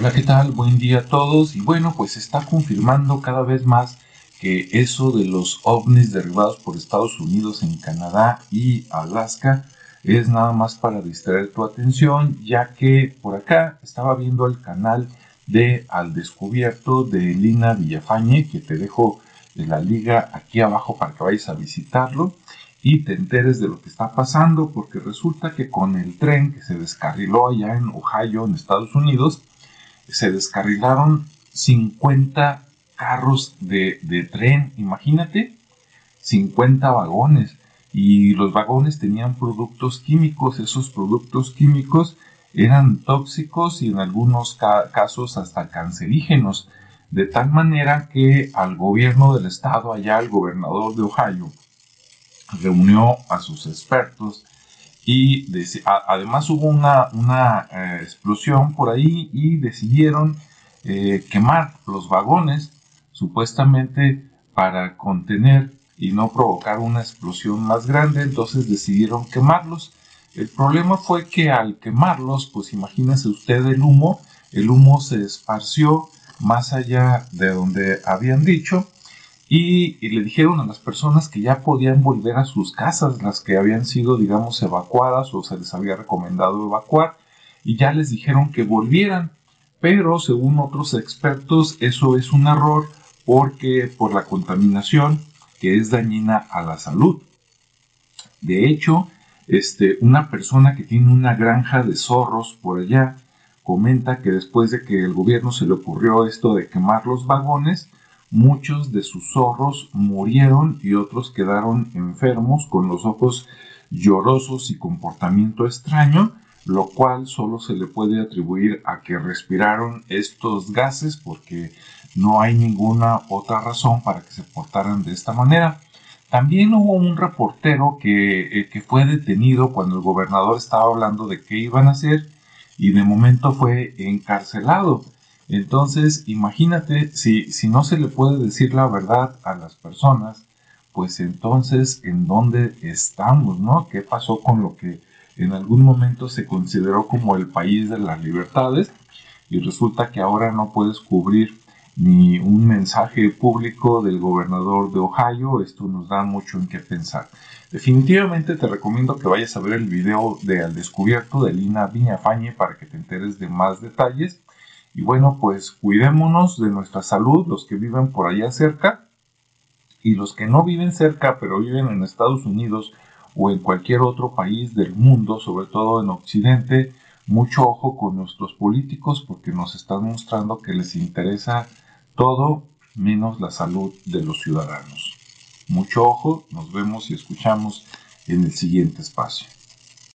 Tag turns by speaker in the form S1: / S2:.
S1: Hola, ¿qué tal? Buen día a todos. Y bueno, pues está confirmando cada vez más que eso de los ovnis derribados por Estados Unidos en Canadá y Alaska es nada más para distraer tu atención, ya que por acá estaba viendo el canal de Al Descubierto de Lina Villafañe, que te dejo la liga aquí abajo para que vayas a visitarlo y te enteres de lo que está pasando, porque resulta que con el tren que se descarriló allá en Ohio, en Estados Unidos, se descarrilaron 50 carros de, de tren, imagínate, 50 vagones y los vagones tenían productos químicos, esos productos químicos eran tóxicos y en algunos casos hasta cancerígenos, de tal manera que al gobierno del estado, allá el gobernador de Ohio, reunió a sus expertos y además hubo una, una eh, explosión por ahí y decidieron eh, quemar los vagones supuestamente para contener y no provocar una explosión más grande, entonces decidieron quemarlos. El problema fue que al quemarlos, pues imagínese usted el humo, el humo se esparció más allá de donde habían dicho y, le dijeron a las personas que ya podían volver a sus casas, las que habían sido, digamos, evacuadas o se les había recomendado evacuar, y ya les dijeron que volvieran. Pero según otros expertos, eso es un error porque por la contaminación que es dañina a la salud. De hecho, este, una persona que tiene una granja de zorros por allá comenta que después de que el gobierno se le ocurrió esto de quemar los vagones, muchos de sus zorros murieron y otros quedaron enfermos con los ojos llorosos y comportamiento extraño, lo cual solo se le puede atribuir a que respiraron estos gases porque no hay ninguna otra razón para que se portaran de esta manera. También hubo un reportero que, eh, que fue detenido cuando el gobernador estaba hablando de qué iban a hacer y de momento fue encarcelado. Entonces, imagínate, si, si no se le puede decir la verdad a las personas, pues entonces, ¿en dónde estamos, no? ¿Qué pasó con lo que en algún momento se consideró como el país de las libertades? Y resulta que ahora no puedes cubrir ni un mensaje público del gobernador de Ohio. Esto nos da mucho en qué pensar. Definitivamente te recomiendo que vayas a ver el video de Al Descubierto de Lina Viñafañe para que te enteres de más detalles. Y bueno, pues cuidémonos de nuestra salud, los que viven por allá cerca y los que no viven cerca, pero viven en Estados Unidos o en cualquier otro país del mundo, sobre todo en Occidente, mucho ojo con nuestros políticos porque nos están mostrando que les interesa todo menos la salud de los ciudadanos. Mucho ojo, nos vemos y escuchamos en el siguiente espacio.